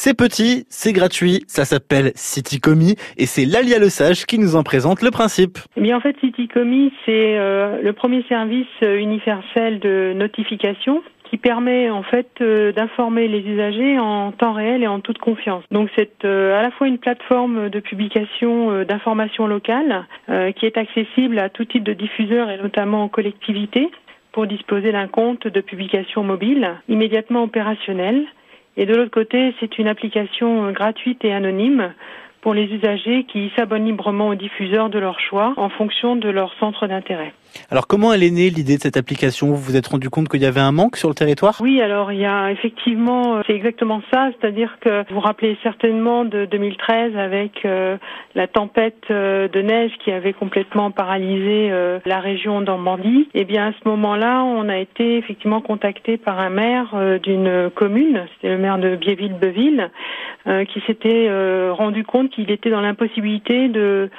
C'est petit, c'est gratuit, ça s'appelle CityComi et c'est Lalia Le Sage qui nous en présente le principe. Eh en fait CityComi c'est euh, le premier service universel de notification qui permet en fait euh, d'informer les usagers en temps réel et en toute confiance. Donc c'est euh, à la fois une plateforme de publication euh, d'informations locales qui est accessible à tout type de diffuseurs et notamment aux collectivités pour disposer d'un compte de publication mobile immédiatement opérationnel. Et de l'autre côté, c'est une application gratuite et anonyme pour les usagers qui s'abonnent librement aux diffuseurs de leur choix en fonction de leur centre d'intérêt. Alors comment elle est née l'idée de cette application? Vous vous êtes rendu compte qu'il y avait un manque sur le territoire? Oui, alors il y a effectivement, euh, c'est exactement ça, c'est-à-dire que vous vous rappelez certainement de 2013 avec euh, la tempête euh, de neige qui avait complètement paralysé la région d'Ambandie. Et eh bien à ce moment-là, on a été effectivement contacté par un maire d'une commune, c'était le maire de Biéville-Beuville, qui s'était rendu compte qu'il était dans l'impossibilité de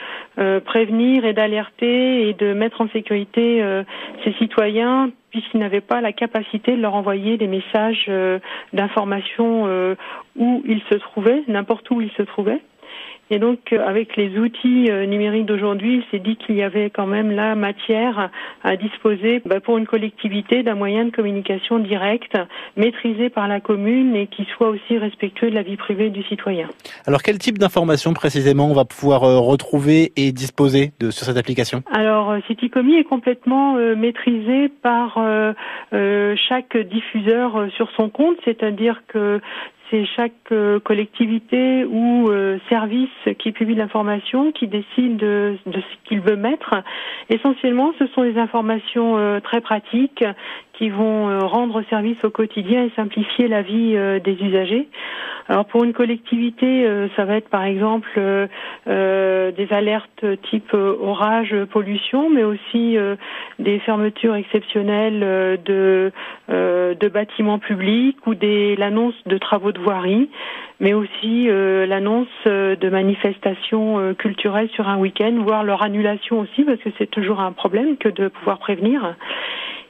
prévenir et d'alerter et de mettre en sécurité euh, ces citoyens puisqu'ils n'avaient pas la capacité de leur envoyer des messages euh, d'information euh, où ils se trouvaient, n'importe où ils se trouvaient. Et donc, euh, avec les outils euh, numériques d'aujourd'hui, il s'est dit qu'il y avait quand même la matière à disposer bah, pour une collectivité d'un moyen de communication direct, maîtrisé par la commune et qui soit aussi respectueux de la vie privée du citoyen. Alors, quel type d'informations précisément on va pouvoir euh, retrouver et disposer de, sur cette application? Alors, CityComi est complètement maîtrisé par chaque diffuseur sur son compte, c'est-à-dire que c'est chaque euh, collectivité ou euh, service qui publie l'information qui décide de, ce qu'il veut mettre. Essentiellement, ce sont des informations euh, très pratiques qui vont rendre service au quotidien et simplifier la vie des usagers. Alors pour une collectivité, ça va être par exemple des alertes type orage, pollution, mais aussi des fermetures exceptionnelles de, de bâtiments publics ou des l'annonce de travaux de voirie, mais aussi euh, l'annonce euh, de manifestations euh, culturelles sur un week-end, voire leur annulation aussi, parce que c'est toujours un problème que de pouvoir prévenir.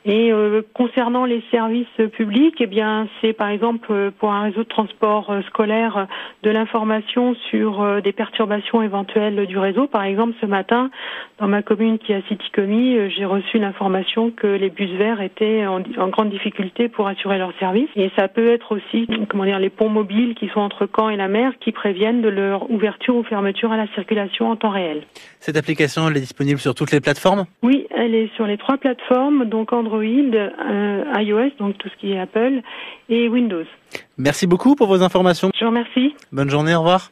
Et euh, concernant les services publics, eh bien, c'est par exemple euh, pour un réseau de transport euh, scolaire de l'information sur des perturbations éventuelles du réseau. Par exemple, ce matin, dans ma commune qui est à Citycomi, j'ai reçu l'information que les bus verts étaient en, en, grande difficulté pour assurer leur service. Et ça peut être aussi, comment dire, les ponts mobiles qui sont entre Caen et la mer qui préviennent de leur ouverture ou fermeture à la circulation en temps réel. Cette application, elle est disponible sur toutes les plateformes? Oui, elle est sur les trois plateformes, donc Android, euh, iOS, donc tout ce qui est Apple, et Windows. Merci beaucoup pour vos informations. Je vous remercie. Bonne journée, au revoir.